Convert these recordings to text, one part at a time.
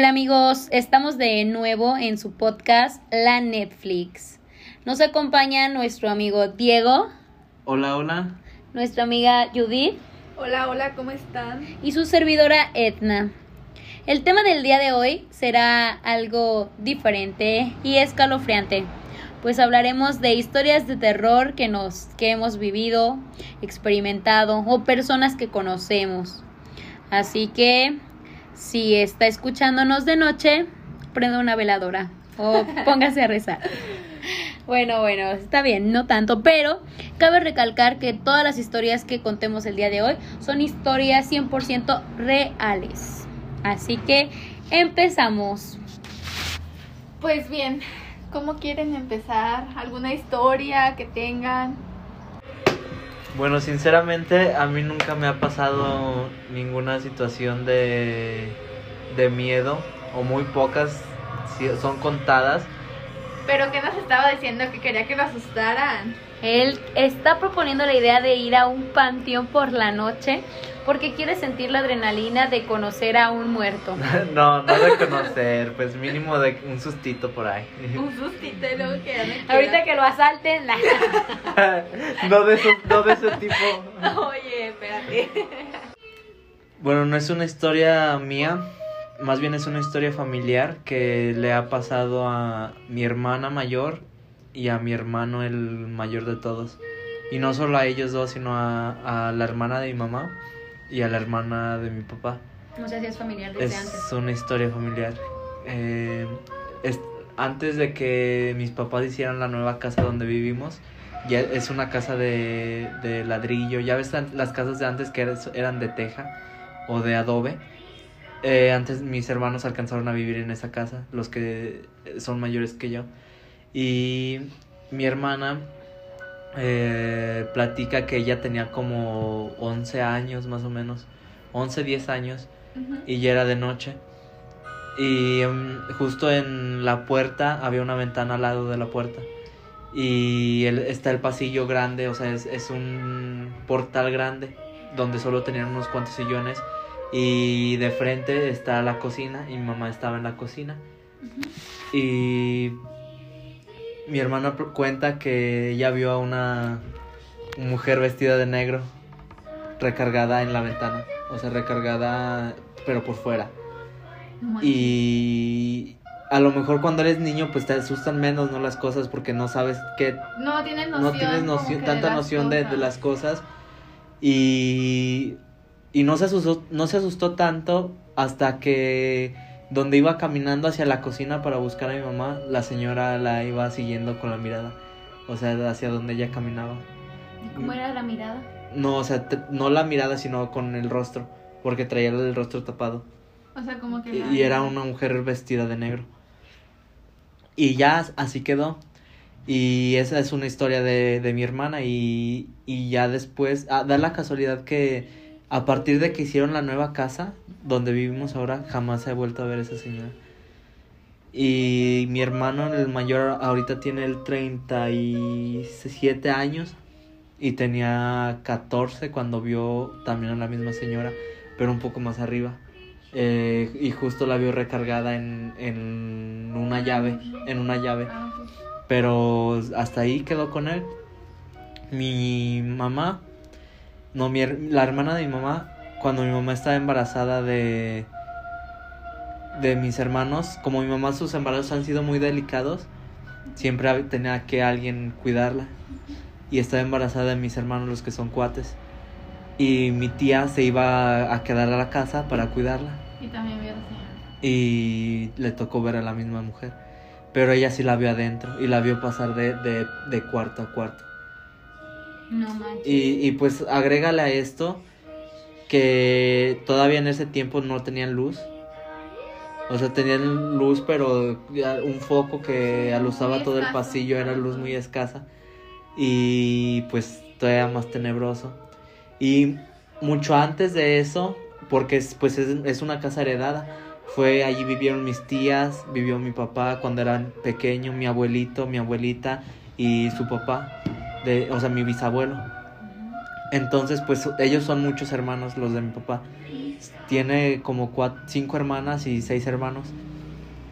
Hola amigos, estamos de nuevo en su podcast La Netflix. Nos acompaña nuestro amigo Diego. Hola, hola. Nuestra amiga Judith. Hola, hola, ¿cómo están? Y su servidora Etna. El tema del día de hoy será algo diferente y escalofriante, pues hablaremos de historias de terror que nos que hemos vivido, experimentado o personas que conocemos. Así que si está escuchándonos de noche, prenda una veladora o póngase a rezar. Bueno, bueno, está bien, no tanto, pero cabe recalcar que todas las historias que contemos el día de hoy son historias 100% reales. Así que empezamos. Pues bien, ¿cómo quieren empezar? ¿Alguna historia que tengan? Bueno, sinceramente a mí nunca me ha pasado ninguna situación de, de miedo, o muy pocas, si- son contadas. Pero que nos estaba diciendo que quería que lo asustaran. Él está proponiendo la idea de ir a un panteón por la noche porque quiere sentir la adrenalina de conocer a un muerto. no, no de conocer, pues mínimo de un sustito por ahí. Un sustito y luego que. Ahorita que lo asalten, la... no, de eso- no de ese tipo. Oye, espérate. Bueno, no es una historia mía, más bien es una historia familiar que le ha pasado a mi hermana mayor y a mi hermano el mayor de todos. Y no solo a ellos dos, sino a, a la hermana de mi mamá y a la hermana de mi papá. No sé si es familiar desde Es antes. una historia familiar. Eh, es- antes de que mis papás hicieran la nueva casa donde vivimos, ya es una casa de, de ladrillo. Ya ves las casas de antes que eran- eran de teja o de adobe. Eh, antes mis hermanos alcanzaron a vivir en esa casa, los que son mayores que yo. Y mi hermana eh, platica que ella tenía como 11 años más o menos, 11, 10 años y ya era de noche. Y em, justo en la puerta había una ventana al lado de la puerta. Y el- está el pasillo grande, o sea, es, es un portal grande donde solo tenían unos cuantos sillones. Y de frente está la cocina y mi mamá estaba en la cocina. Y mi hermana cuenta que ella vio a una mujer vestida de negro recargada en la ventana. O sea, recargada pero por fuera. Y a lo mejor cuando eres niño pues te asustan menos, ¿no? Las cosas porque no sabes qué... No tienes noción. No tienes noción, tanta noción de, de las cosas. Y, y no, se asustó, no se asustó tanto hasta que donde iba caminando hacia la cocina para buscar a mi mamá, la señora la iba siguiendo con la mirada. O sea, hacia donde ella caminaba. ¿Y ¿Cómo era la mirada? No, o sea, no la mirada, sino con el rostro, porque traía el rostro tapado. O sea, como que. La- y era una mujer vestida de negro. Y ya así quedó. Y esa es una historia de, de mi hermana y, y ya después, ah, da la casualidad que a partir de que hicieron la nueva casa donde vivimos ahora, jamás ha vuelto a ver esa señora. Y mi hermano, el mayor, ahorita tiene el 37 años y tenía 14 cuando vio también a la misma señora, pero un poco más arriba. Eh, y justo la vio recargada en, en una llave, en una llave. Pero hasta ahí quedó con él. Mi mamá, no, mi, la hermana de mi mamá, cuando mi mamá estaba embarazada de, de mis hermanos, como mi mamá sus embarazos han sido muy delicados, siempre tenía que alguien cuidarla. Y estaba embarazada de mis hermanos, los que son cuates. Y mi tía se iba a quedar a la casa para cuidarla Y también vio a la señora. y le tocó ver a la misma mujer. Pero ella sí la vio adentro y la vio pasar de, de, de cuarto a cuarto. No manches. Y, y pues agrégale a esto que todavía en ese tiempo no tenían luz. O sea, tenían luz, pero un foco que alusaba todo el pasillo era luz muy escasa. Y pues todavía más tenebroso. Y mucho antes de eso, porque es, pues es, es una casa heredada, fue allí vivieron mis tías, vivió mi papá cuando eran pequeño, mi abuelito, mi abuelita y su papá, de, o sea, mi bisabuelo. Entonces, pues ellos son muchos hermanos, los de mi papá. Tiene como cuatro, cinco hermanas y seis hermanos.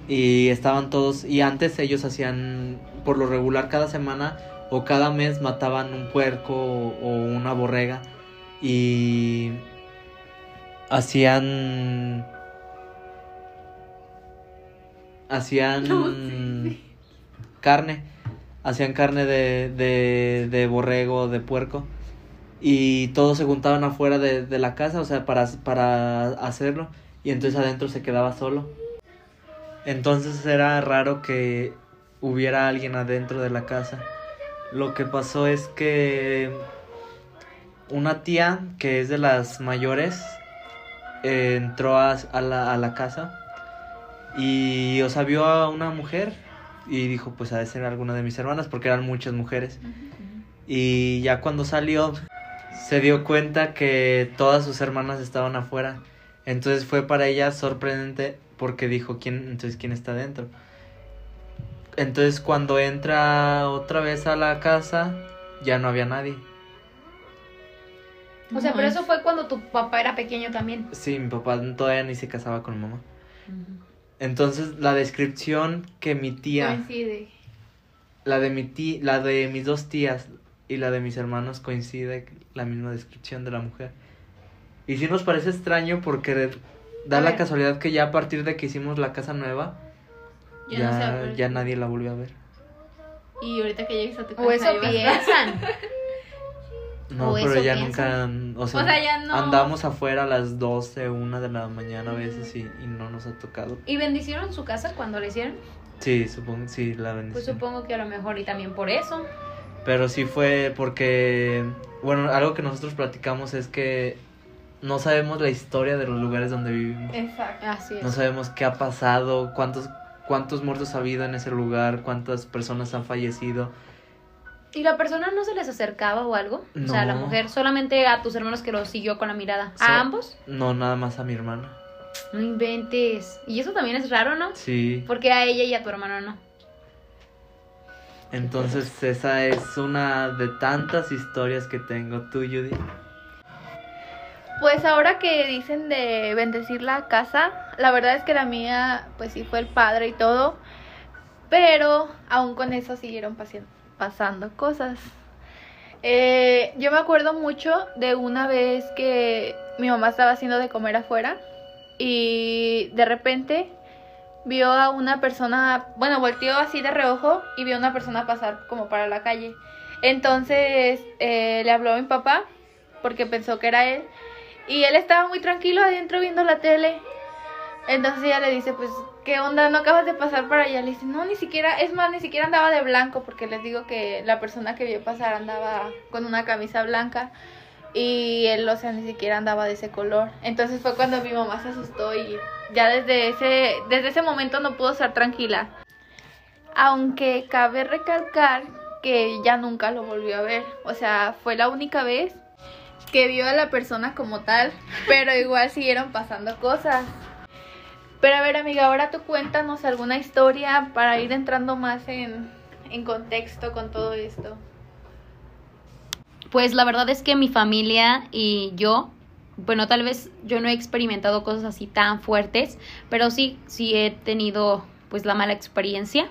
Y estaban todos, y antes ellos hacían, por lo regular, cada semana o cada mes mataban un puerco o, o una borrega. Y hacían... Hacían No, sí, sí. carne. Hacían carne de, de, de borrego, de puerco. Y todos se juntaban afuera de, de la casa, o sea, para, para hacerlo. Y entonces adentro se quedaba solo. Entonces era raro que hubiera alguien adentro de la casa. Lo que pasó es que una tía que es de las mayores entró a, a la, a la casa y, o sea, vio a una mujer y dijo, pues ha de ser alguna de mis hermanas porque eran muchas mujeres. Y ya cuando salió se dio cuenta que todas sus hermanas estaban afuera. Entonces fue para ella sorprendente porque dijo, ¿quién, entonces quién está dentro? Entonces cuando entra otra vez a la casa, ya no había nadie. O sea, pero eso fue cuando tu papá era pequeño también. Sí, mi papá todavía ni se casaba con mamá. Entonces la descripción que mi tía, Coincide. la de mi tía, la de mis dos tías y la de mis hermanos coincide la misma descripción de la mujer. Y sí nos parece extraño porque da A la ver. casualidad que ya a partir de que hicimos la casa nueva, Ya ya, no ya nadie la volvió a ver. Y ahorita que llegues a tu casa. O eso piensan. No, O pero eso ya piensan. nunca, o sea, O sea, ya no- andamos afuera a las 12, una de la mañana a veces y, y no nos ha tocado. ¿Y bendicieron su casa cuando le hicieron? Sí, supongo, sí, la Pues bendición. supongo que a lo mejor y también por eso. Pero sí fue porque, bueno, algo que nosotros platicamos es que no sabemos la historia de los lugares donde vivimos. Exacto. Así es. No sabemos qué ha pasado, cuántos, cuántos muertos ha habido en ese lugar, cuántas personas han fallecido. ¿Y la persona no se les acercaba o algo? O sea, la mujer, solamente a tus hermanos que los siguió con la mirada. So- ¿A ambos? No, nada más a mi hermana. No inventes. Y eso también es raro, ¿no? Sí. Porque a ella y a tu hermano no. Entonces esa es una de tantas historias que tengo. ¿Tú, Judy? Pues ahora que dicen de bendecir la casa, la verdad es que la mía, pues sí fue el padre y todo, pero aún con eso siguieron pasi- pasando cosas. Eh, yo me acuerdo mucho de una vez que mi mamá estaba haciendo de comer afuera y de repente vio a una persona, bueno, volteó así de reojo y vio a una persona pasar como para la calle. Entonces eh, le habló a mi papá porque pensó que era él y él estaba muy tranquilo adentro viendo la tele. Entonces ella le dice, pues, ¿qué onda? ¿No acabas de pasar para allá? Le dice, no, ni siquiera, es más, ni siquiera andaba de blanco, porque les digo que la persona que vio pasar andaba con una camisa blanca y él, o sea, ni siquiera andaba de ese color. Entonces fue cuando mi mamá se asustó y ya desde ese, desde ese momento no pudo estar tranquila. Aunque cabe recalcar que ya nunca lo volvió a ver. O sea, fue la única vez que vio a la persona como tal, pero igual siguieron pasando cosas. Pero a ver, amiga, ahora tú cuéntanos alguna historia para ir entrando más en, en contexto con todo esto. Pues la verdad es que mi familia y yo, bueno, tal vez yo no he experimentado cosas así tan fuertes, pero sí, sí he tenido pues la mala experiencia.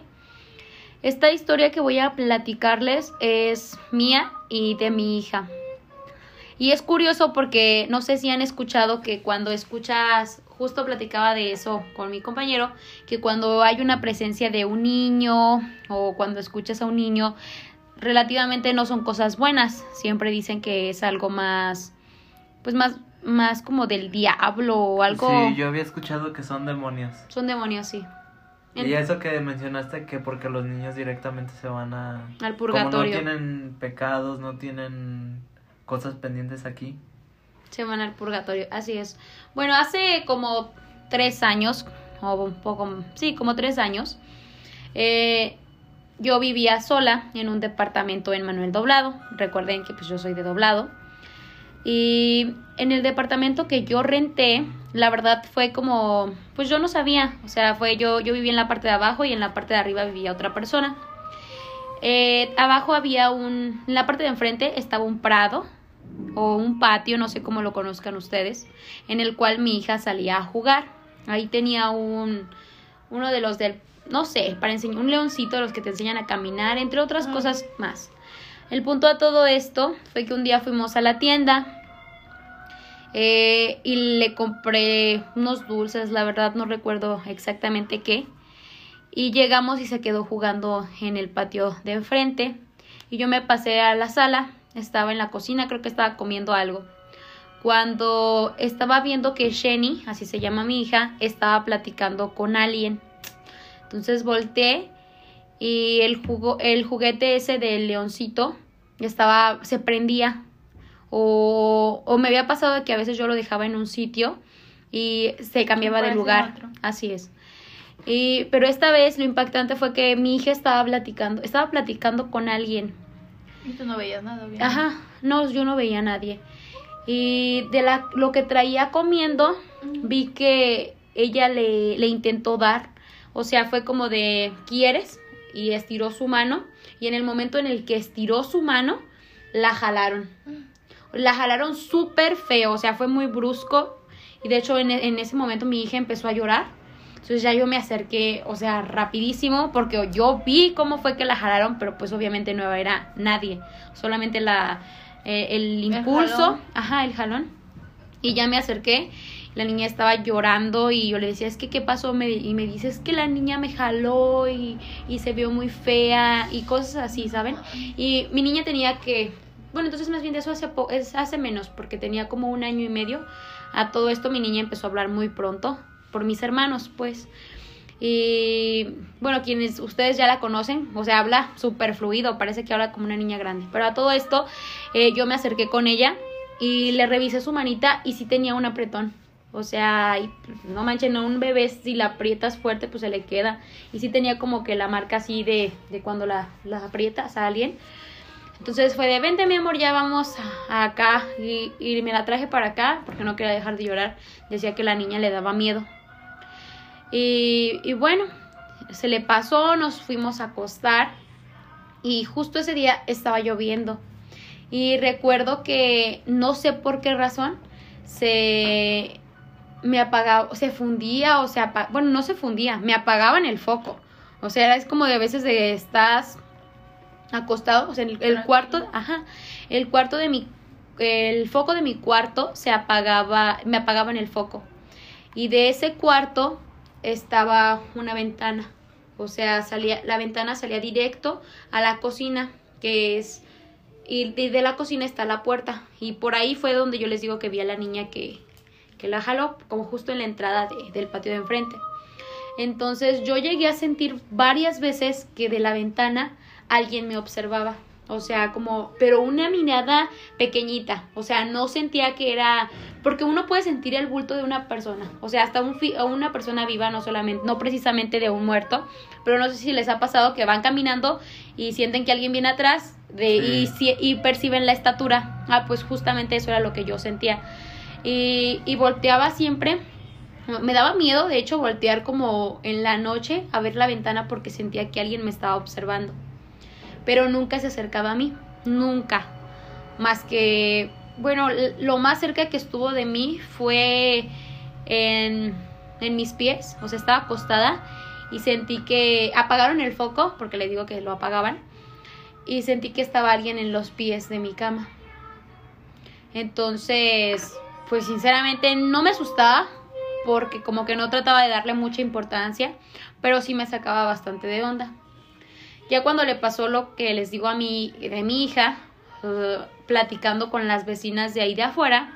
Esta historia que voy a platicarles es mía y de mi hija. Y es curioso porque no sé si han escuchado que cuando escuchas, justo platicaba de eso con mi compañero, que cuando hay una presencia de un niño o cuando escuchas a un niño, relativamente no son cosas buenas. Siempre dicen que es algo más, pues más, más como del diablo o algo. Sí, yo había escuchado que son demonios. Son demonios, sí. Y eso que mencionaste que porque los niños directamente se van a... al Como no purgatorio. tienen pecados, no tienen cosas pendientes aquí. Se van al purgatorio, así es. Bueno, hace como tres años, o un poco, sí, como tres años, eh, yo vivía sola en un departamento en Manuel Doblado. Recuerden que pues yo soy de Doblado. Y en el departamento que yo renté, la verdad fue como, pues yo no sabía, o sea, fue yo, yo vivía en la parte de abajo y en la parte de arriba vivía otra persona. Eh, abajo había un, en la parte de enfrente estaba un prado o un patio, no sé cómo lo conozcan ustedes, en el cual mi hija salía a jugar. Ahí tenía un uno de los del no sé, para enseñar un leoncito, los que te enseñan a caminar, entre otras cosas más. El punto de todo esto fue que un día fuimos a la tienda eh, y le compré unos dulces, la verdad no recuerdo exactamente qué. Y llegamos y se quedó jugando en el patio de enfrente. Y yo me pasé a la sala, estaba en la cocina, creo que estaba comiendo algo. Cuando estaba viendo que Jenny, así se llama mi hija, estaba platicando con alguien. Entonces volteé y el, jugo, el juguete ese del leoncito estaba, se prendía. O, o me había pasado que a veces yo lo dejaba en un sitio y se cambiaba de lugar. Así es. Y, pero esta vez lo impactante fue que mi hija estaba platicando, estaba platicando con alguien. Y tú no veías nada. Ajá, no, yo no veía a nadie. Y de la, lo que traía comiendo, vi que ella le, le intentó dar o sea, fue como de, ¿quieres? Y estiró su mano. Y en el momento en el que estiró su mano, la jalaron. La jalaron súper feo, o sea, fue muy brusco. Y de hecho en, en, ese momento mi hija empezó a llorar. Entonces ya yo me acerqué, o sea, rapidísimo, porque yo vi cómo fue que la jalaron, pero pues obviamente no era nadie. Solamente la, eh, el impulso, ¿El ajá, el jalón. Y ya me acerqué la niña estaba llorando y yo le decía, es que, ¿qué pasó? Me, y me dice, es que la niña me jaló y, y se vio muy fea y cosas así, ¿saben? Y mi niña tenía que, bueno, entonces más bien de eso hace, es, hace menos, porque tenía como un año y medio. A todo esto mi niña empezó a hablar muy pronto, por mis hermanos, pues. Y bueno, quienes ustedes ya la conocen, o sea, habla súper fluido, parece que habla como una niña grande. Pero a todo esto, eh, yo me acerqué con ella y le revisé su manita y sí tenía un apretón. O sea, no manchen, no un bebé si la aprietas fuerte pues se le queda. Y sí tenía como que la marca así de, de cuando la, la aprietas a alguien. Entonces fue de, vente mi amor, ya vamos acá. Y, y, me la traje para acá porque no quería dejar de llorar. Decía que la niña le daba miedo. Y, y bueno, se le pasó, nos fuimos a acostar. Y justo ese día estaba lloviendo. Y recuerdo que no sé por qué razón se me apagaba, se fundía o se apagaba, bueno, no se fundía, me apagaban el foco. O sea, es como de veces de estás acostado, o sea, el, el cuarto, ajá, el cuarto de mi, el foco de mi cuarto se apagaba, me apagaban el foco. Y de ese cuarto estaba una ventana. O sea, salía, la ventana salía directo a la cocina, que es, y de, la cocina está la puerta. Y por ahí fue donde yo les digo que vi a la niña que, que la jaló como justo en la entrada de, del patio de enfrente. Entonces yo llegué a sentir varias veces que de la ventana alguien me observaba. O sea, como, pero una mirada pequeñita. O sea, no sentía que era. Porque uno puede sentir el bulto de una persona. O sea, hasta un una persona viva, no solamente, no precisamente de un muerto. Pero no sé si les ha pasado que van caminando y sienten que alguien viene atrás de, sí. y, y perciben la estatura. Ah, pues justamente eso era lo que yo sentía y, y volteaba siempre. Me daba miedo, de hecho, voltear como en la noche a ver la ventana porque sentía que alguien me estaba observando. Pero nunca se acercaba a mí, nunca. Más que, bueno, lo más cerca que estuvo de mí fue en, en mis pies, o sea, estaba acostada y sentí que apagaron el foco, porque le digo que lo apagaban, y sentí que estaba alguien en los pies de mi cama. Entonces, pues sinceramente no me asustaba porque como que no trataba de darle mucha importancia, pero sí me sacaba bastante de onda. Ya cuando le pasó lo que les digo a mi, de mi hija, uh, platicando con las vecinas de ahí de afuera,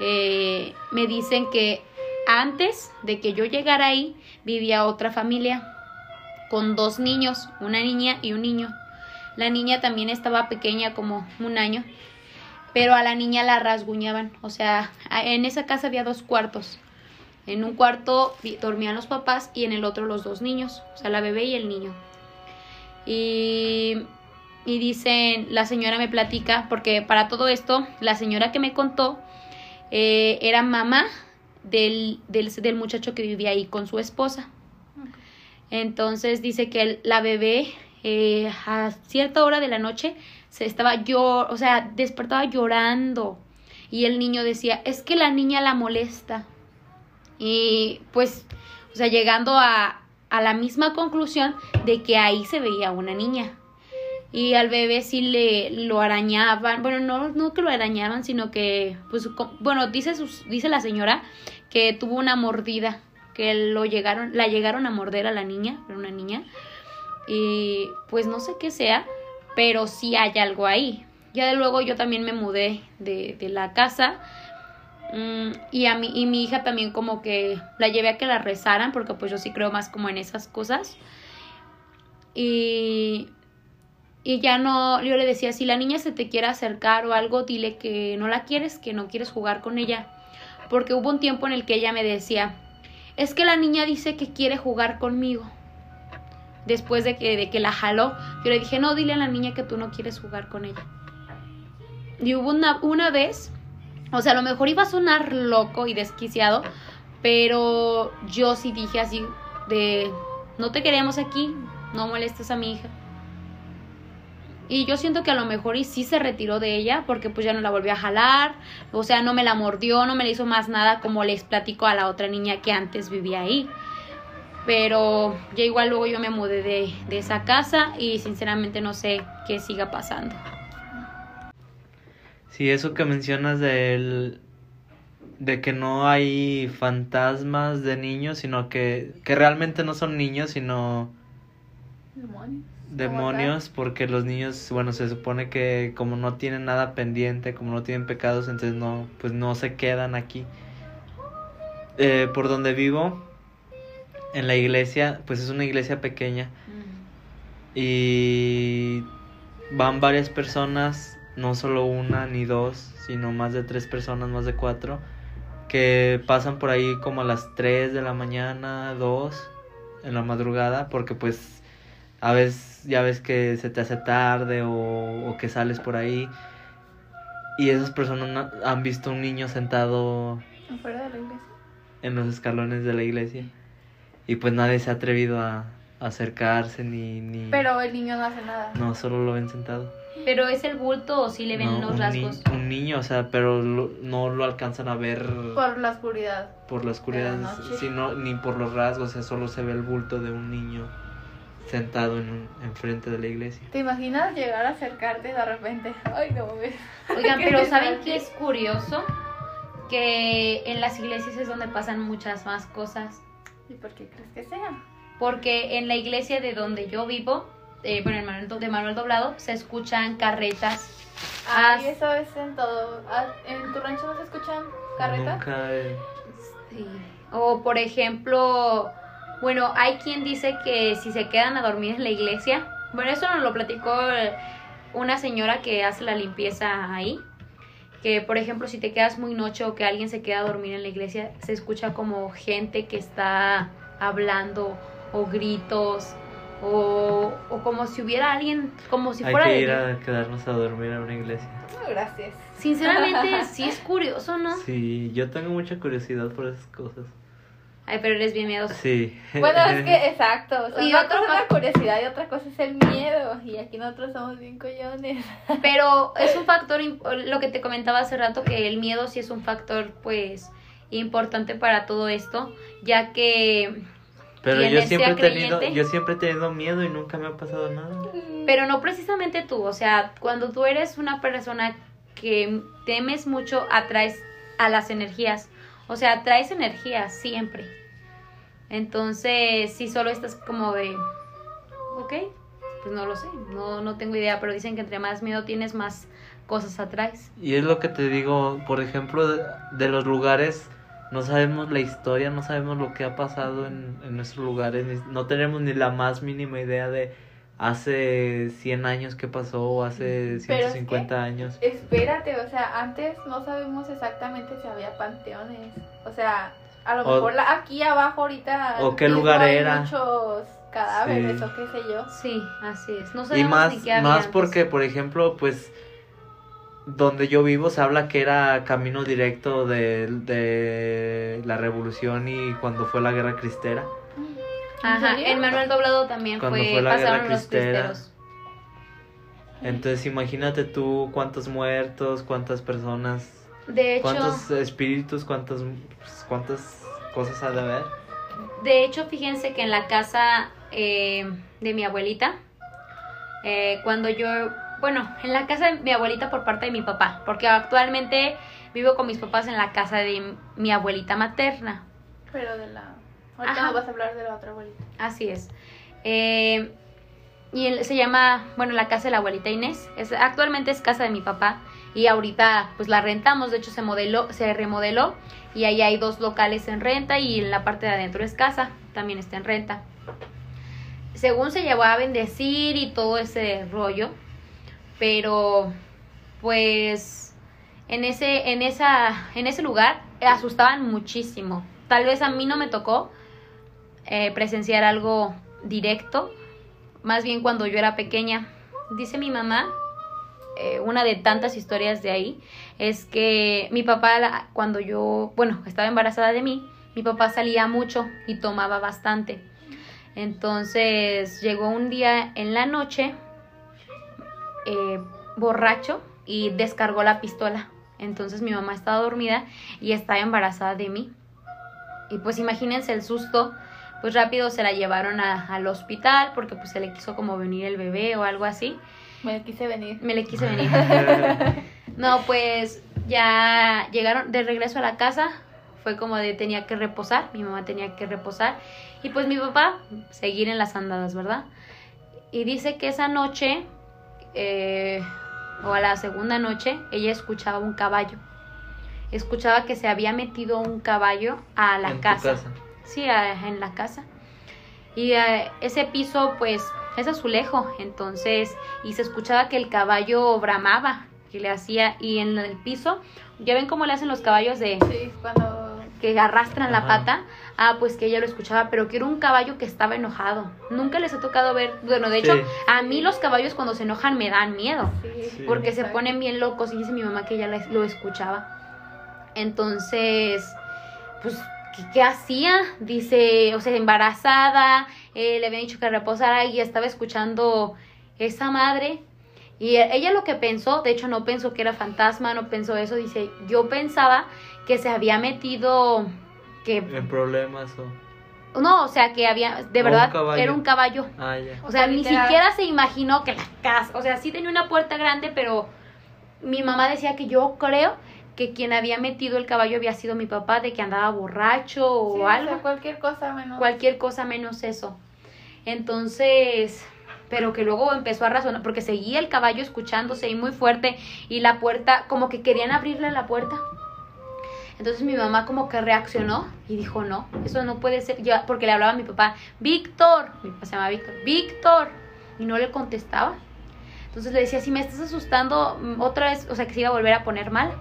eh, me dicen que antes de que yo llegara ahí vivía otra familia con dos niños, una niña y un niño. La niña también estaba pequeña, como un año, pero a la niña la rasguñaban. O sea, en esa casa había dos cuartos. En un cuarto dormían los papás y en el otro los dos niños, o sea, la bebé y el niño. Y, y dicen, la señora me platica, porque para todo esto, la señora que me contó eh, era mamá del, del, del, muchacho que vivía ahí con su esposa. Entonces dice que la bebé eh, a cierta hora de la noche se estaba yo, o sea, despertaba llorando. Y el niño decía, es que la niña la molesta. Y pues, o sea, llegando a, a la misma conclusión de que ahí se veía una niña. Y al bebé sí le lo arañaban, bueno, no, no que lo arañaban, sino que, pues, bueno, dice, dice la señora que tuvo una mordida, que lo llegaron, la llegaron a morder a la niña, era una niña, y pues no sé qué sea, pero sí hay algo ahí. Ya de luego yo también me mudé de, de la casa mm, y a mi, y mi hija también como que la llevé a que la rezaran porque pues yo sí creo más como en esas cosas. Y, y ya no, yo le decía, si la niña se te quiere acercar o algo, dile que no la quieres, que no quieres jugar con ella. Porque hubo un tiempo en el que ella me decía, es que la niña dice que quiere jugar conmigo después de que, de que la jaló, yo le dije, no, dile a la niña que tú no quieres jugar con ella. Y hubo una, una vez, o sea, a lo mejor iba a sonar loco y desquiciado, pero yo sí dije así de, no te queremos aquí, no molestes a mi hija. Y yo siento que a lo mejor y sí se retiró de ella porque pues ya no la volvió a jalar, o sea, no me la mordió, no me le hizo más nada como les platico a la otra niña que antes vivía ahí. Pero ya igual luego yo me mudé de, de esa casa y sinceramente no sé qué siga pasando. Sí, eso que mencionas del de que no hay fantasmas de niños, sino que, que realmente no son niños, sino Demonios. demonios, porque los niños, bueno, se supone que como no tienen nada pendiente, como no tienen pecados, entonces no, pues no se quedan aquí. Eh, por donde vivo, en la iglesia, pues es una iglesia pequeña y van varias personas, no solo una ni dos, sino más de tres personas, más de cuatro, que pasan por ahí como a las 3 de la mañana, 2 en la madrugada, porque pues a veces ya ves que se te hace tarde o, o que sales por ahí y esas personas na- han visto un niño sentado Afuera de la iglesia. en los escalones de la iglesia y pues nadie se ha atrevido a, a acercarse ni, ni... Pero el niño no hace nada. No, solo lo ven sentado. Pero es el bulto o si le ven No, los un, rasgos. ni- un niño, o sea, pero lo- no lo alcanzan a ver por, Por la oscuridad. la oscuridad, de la noche. sino ni por los rasgos, o sea, solo se ve el bulto de un niño sentado en un, enfrente de la iglesia. ¿Te imaginas llegar a acercarte de repente? Ay, no. Oigan, ¿Qué pero ¿saben qué es curioso? Que en las iglesias es donde pasan muchas más cosas. ¿Y por qué crees que sea? Porque en la iglesia de donde yo vivo, eh, bueno, en Manuel, de Manuel Doblado, se escuchan carretas. Ah, Ay, eso es en todo. ¿En tu rancho no se escuchan carretas? Nunca Sí. O por ejemplo, bueno, hay quien dice que si se quedan a dormir en la iglesia, bueno, eso nos lo platicó eh, una señora que hace la limpieza ahí, que por ejemplo si te quedas muy noche o que alguien se queda a dormir en la iglesia, se escucha como gente que está hablando o gritos o, o como si hubiera alguien, como si Hay fuera que de ir a quedarnos a dormir a una iglesia. No, gracias. Sinceramente sí es curioso, ¿no? Sí, yo tengo mucha curiosidad por esas cosas. Ay, pero eres bien miedoso. Sí. Bueno, es que exacto. O sea, Y otro cosa es la curiosidad y otra cosa es el miedo. Y aquí nosotros somos bien collones. Pero es un factor, lo que te comentaba hace rato, que el miedo sí es un factor, pues, importante para todo esto, ya que, Pero yo siempre he tenido, creyente- yo siempre he tenido miedo y nunca me ha pasado nada. pero no precisamente tú, o sea, cuando tú eres una persona que temes mucho, atraes a las energías, o sea, atraes energías siempre. Entonces, si solo estás como de, ok, pues no lo sé, no, no tengo idea, pero dicen que entre más miedo tienes, más cosas atraes. Y es lo que te digo, por ejemplo, de, los lugares, no sabemos la historia, no sabemos lo que ha pasado en, en nuestros lugares, no tenemos ni la más mínima idea de hace 100 años qué pasó o hace Pero es 150 que- años. Espérate, o sea, antes no sabemos exactamente si había panteones. O sea, a lo O- mejor la- aquí abajo ahorita. o qué lugar hay era. muchos cadáveres Sí. o qué sé yo. Sí, así es. No Y sabemos más, ni qué había más antes. porque, por ejemplo, pues donde yo vivo se habla que era camino directo de, de la revolución y cuando fue la guerra cristera. ¿En Ajá, en Manuel Doblado también Cuando fue, fue la guerra pasaron los cristeros. Entonces imagínate tú cuántos muertos, cuántas personas, De hecho, cuántos espíritus, cuántas, cuántas cosas ha de haber. de hecho, fíjense que en la casa eh, de mi abuelita, eh, cuando yo, bueno, en la casa de mi abuelita por parte de mi papá, porque actualmente vivo con mis papás en la casa de mi abuelita materna. Pero de la... Ahorita Ajá. no vas a hablar de la otra abuelita. Así es. Eh, y él- se llama, bueno, la casa de la abuelita Inés. Es, actualmente es casa de mi papá y ahorita pues la rentamos. De hecho se modeló, se remodeló y ahí hay dos locales en renta y en la parte de adentro es casa, también está en renta. Según se llevó a bendecir y todo ese rollo, pero pues en ese, en esa, en ese lugar asustaban muchísimo. Tal vez a mí no me tocó, eh, presenciar algo directo, más bien cuando yo era pequeña. Dice mi mamá, eh, una de tantas historias de ahí, es que mi papá, cuando yo, bueno, estaba embarazada de mí, mi papá salía mucho y tomaba bastante. Entonces llegó un día en la noche, eh, borracho, y descargó la pistola. Entonces mi mamá estaba dormida y estaba embarazada de mí. Y pues imagínense el susto, pues rápido se la llevaron a- al hospital porque pues se le quiso como venir el bebé o algo así. Me quise venir. Me le quise venir. No, pues ya llegaron de regreso a la casa. Fue como de tenía que reposar, mi mamá tenía que reposar. Y pues mi papá seguir en las andadas, ¿verdad? Y dice que esa noche, eh, o a la segunda noche, ella escuchaba un caballo. Escuchaba que se había metido un caballo a la En tu casa. casa. Sí, en la casa. Y ese piso, pues, es azulejo, entonces, y se escuchaba que el caballo bramaba, que le hacía, y en el piso, ya ven cómo le hacen los caballos de Sí, cuando... que arrastran la pata, ah, pues que ella lo escuchaba, pero que era un caballo que estaba enojado. Nunca les ha tocado ver, bueno, de hecho, a mí los caballos cuando se enojan me dan miedo Sí, Sí. porque se ponen bien locos y dice mi mamá que ella la- lo escuchaba. Entonces, pues, ¿qué, qué hacía? Dice, o sea, embarazada, eh, le habían dicho que reposara y estaba escuchando esa madre. Y ella lo que pensó, de hecho no pensó que era fantasma, no pensó eso, dice, yo pensaba que se había metido, que, En problemas o. no, o sea, que había, de O un verdad, caballo. era un caballo. Ah. O sea, ni siquiera se imaginó que la casa, o sea, sí tenía una puerta grande, pero mi mamá decía que yo creo que quien había metido el caballo había sido mi papá, de que andaba borracho o Sí, o sea, algo, cualquier cosa menos. cualquier cosa menos eso. Entonces, pero que luego empezó a razonar, porque seguía el caballo escuchándose y muy fuerte, y la puerta, como que querían abrirle la puerta. Entonces mi mamá como que reaccionó y dijo, no, eso no puede ser, ya, porque le hablaba a mi papá, Víctor, mi papá se llama Víctor, Víctor, y no le contestaba. Entonces le decía, si me estás asustando mm, otra vez, o sea, que se iba a volver a poner mal.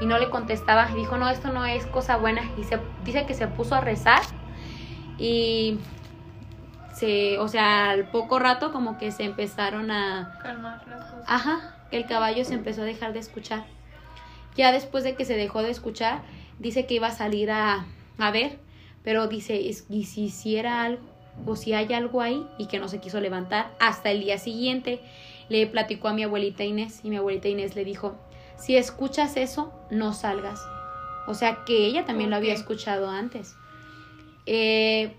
Y no le contestaba, y dijo, no, esto no es cosa buena. Y se dice que se puso a rezar y se, o sea, al poco rato como que se empezaron a, Calmar las cosas. Ajá, el caballo se empezó a dejar de escuchar. Ya después de que se dejó de escuchar, dice que iba a salir a, a ver, pero dice, "Es- ¿y si hiciera algo? O si hay algo ahí y que no se quiso levantar. Hasta el día siguiente le platicó a mi abuelita Inés y mi abuelita Inés le dijo, si escuchas eso, no salgas. O sea que ella también ¿Por lo había qué? escuchado antes. Eh,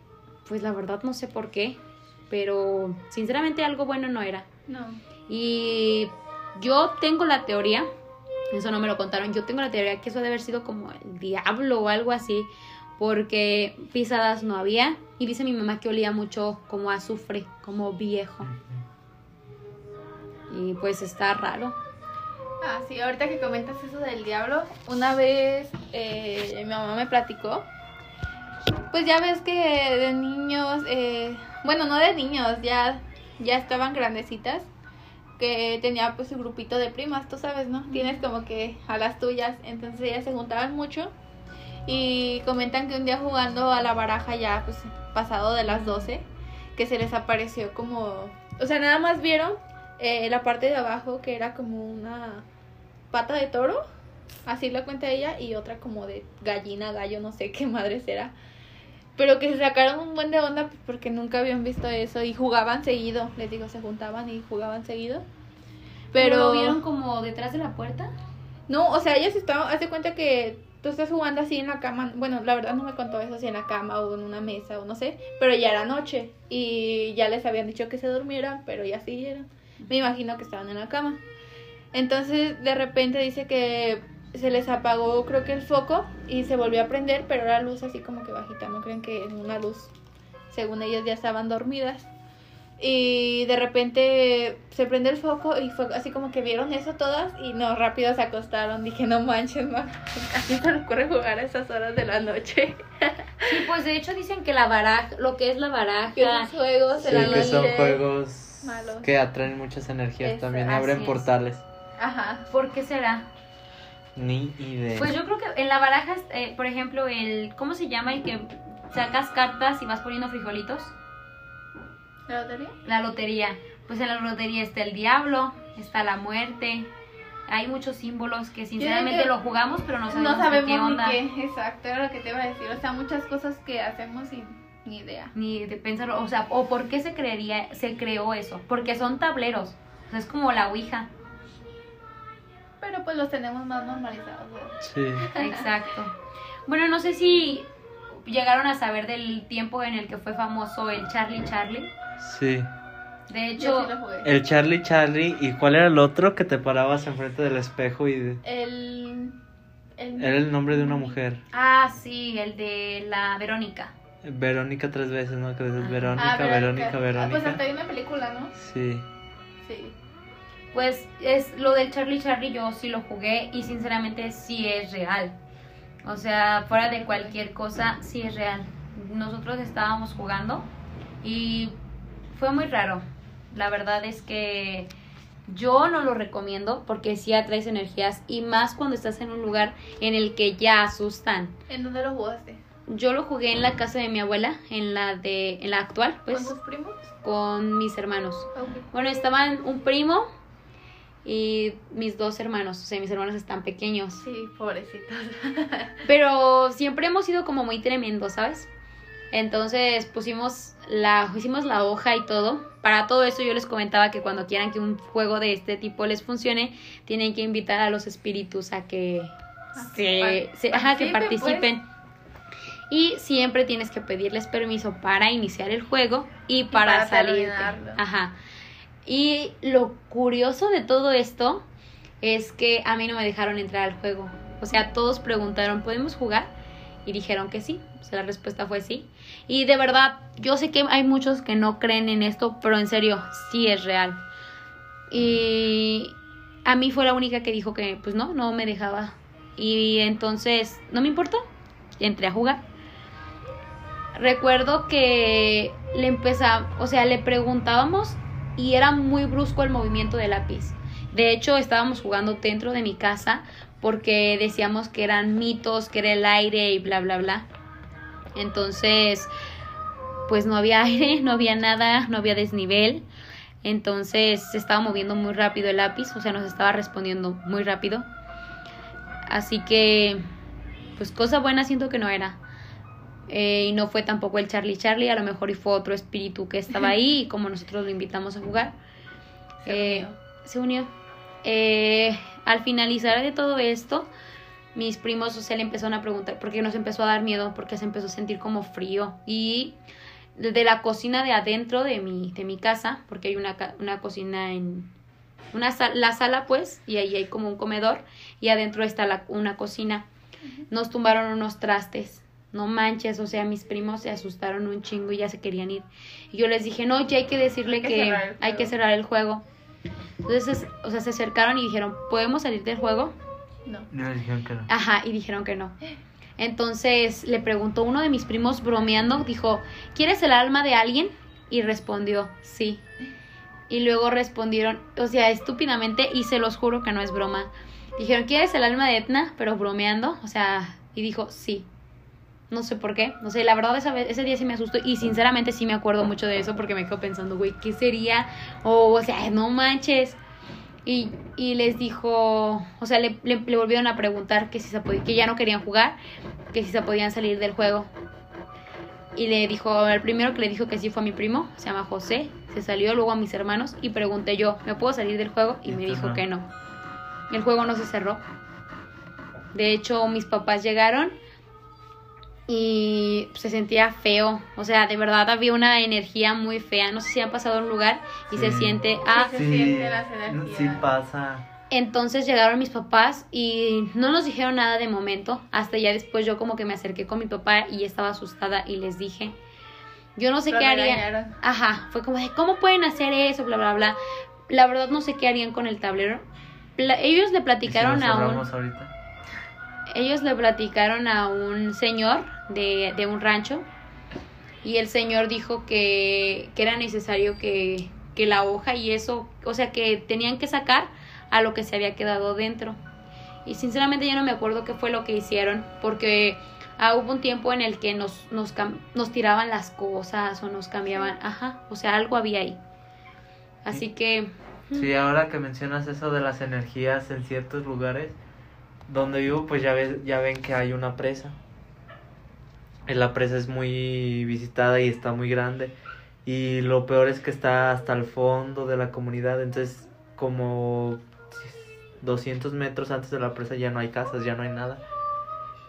pues la verdad no sé por qué, pero sinceramente algo bueno no era. No. Y yo tengo la teoría, eso no me lo contaron, yo tengo la teoría que eso debe haber sido como el diablo o algo así, porque pisadas no había. Y dice mi mamá que olía mucho como azufre, como viejo. Y pues está raro. Ah, sí, ahorita que comentas eso del diablo, una vez eh, mi mamá me platicó. Pues ya ves que de niños, eh, bueno, no de niños, ya, ya estaban grandecitas, que tenía pues su grupito de primas, tú sabes, ¿no? Tienes como que a las tuyas, entonces ellas se juntaban mucho y comentan que un día jugando a la baraja ya pues pasado de las 12, que se les apareció como, o sea, nada más vieron eh, la parte de abajo que era como una pata de toro, así lo cuenta ella, y otra como de gallina, gallo, no sé qué madre será. Pero que se sacaron un buen de onda porque nunca habían visto eso y jugaban seguido, les digo, se juntaban y jugaban seguido. Pero ¿Lo vieron como detrás de la puerta? No, o sea, ellos estaban, haz de cuenta que tú estás jugando así en la cama, bueno, la verdad no me contó eso, si en la cama o en una mesa o no sé, pero ya era noche y ya les habían dicho que se durmieran, pero ya siguieron. Me imagino que estaban en la cama. Entonces, de repente dice que se les apagó, creo que el foco y se volvió a prender, pero era luz así como que bajita, no creen que es una luz. Según ellas ya estaban dormidas. Y de repente se prende el foco y fue así como que vieron eso todas y no, rápido se acostaron. Dije, no manches, ma, así se le ocurre jugar a esas horas de la noche. Sí, pues de hecho dicen que la baraja, lo que es la baraja, Que esos juegos, Sí, el que son juegos malos. que atraen muchas energías Eso, también y abren es. portales. Ajá. ¿por qué será? Ni idea. Pues yo creo que en la baraja, eh, por ejemplo, el, ¿cómo se llama? El que sacas cartas y vas poniendo frijolitos. ¿La lotería? La lotería. Pues en la lotería está el diablo, está la muerte. Hay muchos símbolos que sinceramente que lo jugamos, pero no No sabemos, qué onda. ni qué, exacto, era lo que te iba a decir. O sea, muchas cosas que hacemos sin ni idea. Ni de pensarlo, o sea, o por qué se creería, se creó eso, porque son tableros, o sea, es como la ouija, Pero pues los tenemos más normalizados. ¿verdad? Sí. exacto. Bueno, no sé si llegaron a saber del tiempo en el que fue famoso el Charlie Charlie. Sí. De hecho, sí. El Charlie Charlie. ¿Y cuál era el otro que te parabas enfrente del espejo y de- El, el- era el nombre de una mujer? ah, sí, el de la Verónica. Verónica tres veces, ¿no? Que dices Ah. Verónica, Ah, Verónica, Ah, pues Verónica. hasta hay una película, ¿no? Sí. Sí. Pues es lo del Charlie Charlie, yo sí lo jugué y sinceramente sí es real. O sea, fuera de cualquier cosa, sí es real. Nosotros estábamos jugando y fue muy raro. La verdad es que yo no lo recomiendo porque sí atraes energías y más cuando estás en un lugar en el que ya asustan. ¿En dónde lo jugaste? Yo lo jugué en la casa de mi abuela, en la de en la actual, pues ¿Con tus primos? con mis hermanos. Ah. Bueno, estaban un primo y mis dos hermanos. O sea, mis hermanos están pequeños. Sí, pobrecitos. Pero siempre hemos sido como muy tremendos, ¿sabes? Entonces pusimos la, hicimos la hoja y todo. Para todo eso yo les comentaba que cuando quieran que un juego de este tipo les funcione, tienen que invitar a los espíritus a que, A se, que se- ajá, que participen, pues. Y siempre tienes que pedirles permiso para iniciar el juego y para, para salir. Ajá. Y lo curioso de todo esto es que a mí no me dejaron entrar al juego. O sea, todos preguntaron, ¿podemos jugar? Y dijeron que sí. O sea, la respuesta fue sí. Y de verdad, yo sé que hay muchos que no creen en esto, pero en serio, sí es real. Y a mí fue la única que dijo que, pues no, no me dejaba. Y entonces, no me importó. Entré a jugar. Recuerdo que le empezaba, o sea, le preguntábamos y era muy brusco el movimiento del lápiz. De hecho, estábamos jugando dentro de mi casa porque decíamos que eran mitos, que era el aire y bla, bla, bla. Entonces, pues no había aire, no había nada, no había desnivel. Entonces se estaba moviendo muy rápido el lápiz, o sea, nos estaba respondiendo muy rápido. Así que, pues cosa buena siento que no era. Eh, y no fue tampoco el Charlie Charlie, a lo mejor y fue otro espíritu que estaba ahí y como nosotros lo invitamos a jugar, Se eh, unió. se unió. Eh, al finalizar de todo esto, mis primos o sea, le empezaron a preguntar porque nos empezó a dar miedo, porque se empezó a sentir como frío. Y de la cocina de adentro de mi, de mi casa, porque hay una, una cocina en una la sala pues, y ahí hay como un comedor, y adentro está la, una cocina. Nos tumbaron unos trastes. No manches, o sea, mis primos se asustaron un chingo y ya se querían ir. Y yo les dije, no, ya hay que decirle Hay que hay que juego". cerrar el juego. Entonces, o sea, se acercaron y dijeron, ¿podemos salir del juego? No. No, dijeron que no. Ajá, y dijeron que no. Entonces le preguntó uno de mis primos bromeando, dijo, ¿quieres el alma de alguien? Y respondió, sí. Y luego respondieron, o sea, estúpidamente, y se los juro que no es broma. Dijeron, ¿quieres el alma de Etna? Pero bromeando, o sea, y dijo, sí. No sé por qué, no sé, la verdad esa vez- ese día sí me asustó y sinceramente sí me acuerdo mucho de eso porque me quedo pensando, güey, ¿qué sería? O, o sea, no manches. Y, y les dijo, o sea, le, le- le volvieron a preguntar que si se podía, que ya no querían jugar, que si se podían salir del juego. Y le dijo, el primero que le dijo que sí fue mi primo, se llama José, Se salió luego a mis hermanos y pregunté yo, ¿me puedo salir del juego? Y me dijo no. que no. El juego no se cerró. De hecho, mis papás llegaron y se sentía feo. O sea, de verdad había una energía muy fea. No sé si han pasado a un lugar y se Sí. siente... Ah, Se sienten las energías. sí pasa. entonces llegaron mis papás y no nos dijeron nada de momento. Hasta ya después yo como que me acerqué con mi papá y estaba asustada y les dije, yo no sé Lo qué haría. regañaron. Ajá, fue como de, ¿cómo pueden hacer eso? Bla, bla, bla. La verdad no sé qué harían con el tablero. Pla- ellos le ¿Y si platicaron a un... ahorita? Ellos le platicaron a un señor de, de un rancho y el señor dijo que, que era necesario que, que la hoja y eso, o sea, que tenían que sacar a lo que se había quedado dentro. Y sinceramente yo no me acuerdo qué fue lo que hicieron, porque ah, hubo un tiempo en el que nos, nos, nos tiraban las cosas o nos cambiaban, ajá, o sea, algo había ahí. Así que... Sí, ahora que mencionas eso de las energías en ciertos lugares, donde vivo, pues ya, ves, ya ven que hay una presa. La presa es muy visitada y está muy grande. Y lo peor es que está hasta el fondo de la comunidad. Entonces, como 200 metros antes de la presa ya no hay casas, ya no hay nada.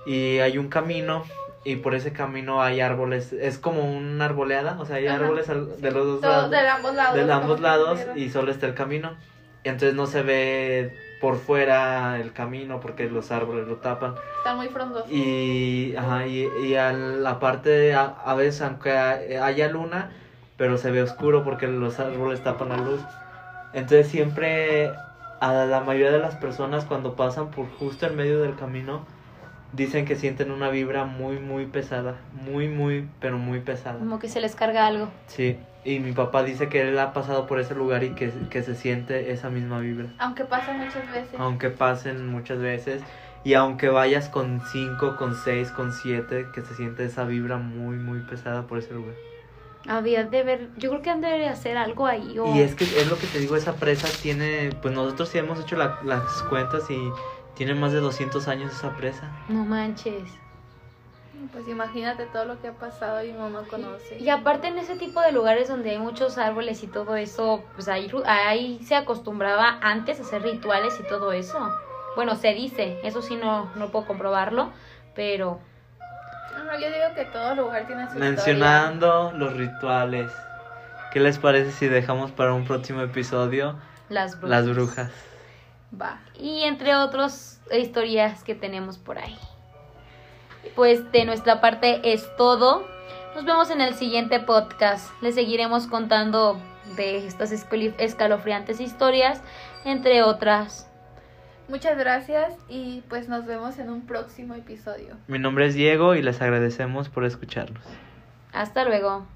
Y hay un camino. Y por ese camino hay árboles. Es como una arboleada. O sea, hay Ajá, árboles de los dos Todos lados de ambos lados. de ambos lados y solo está el camino. Entonces no se ve por fuera el camino porque los árboles lo tapan. Están muy frondosos. Y, ajá, y, y a la parte, a, a veces aunque haya luna, pero se ve oscuro porque los árboles tapan la luz. Entonces siempre a la mayoría de las personas cuando pasan por justo en medio del camino, dicen que sienten una vibra muy, muy pesada. Muy, muy, pero muy pesada. Como que se les carga algo. Sí, y mi papá dice que él ha pasado por ese lugar y que, que se siente esa misma vibra. Aunque pasa muchas veces. Aunque pasen muchas veces y aunque vayas con 5, con 6, con 7, que se siente esa vibra muy, muy pesada por ese lugar. Había de ver, yo creo que han de hacer algo ahí. O... Y es que es lo que te digo, esa presa tiene, pues nosotros sí hemos hecho la- las cuentas y tiene más de 200 años esa presa. No manches. Pues imagínate todo lo que ha pasado y no conoce. Y aparte en ese tipo de lugares donde hay muchos árboles y todo eso, pues ahí, ahí se acostumbraba antes a hacer rituales y todo eso. Bueno, se dice, eso sí no, no puedo comprobarlo, pero No, yo digo que todo lugar tiene su Mencionando los rituales. ¿Qué les parece si dejamos para un próximo episodio las brujas. las brujas? Va. Y entre otras historias que tenemos por ahí. Pues de nuestra parte es todo. Nos vemos en el siguiente podcast. Les seguiremos contando de estas escalofriantes historias, entre otras. Muchas gracias y pues nos vemos en un próximo episodio. Mi nombre es Diego y les agradecemos por escucharnos. Hasta luego.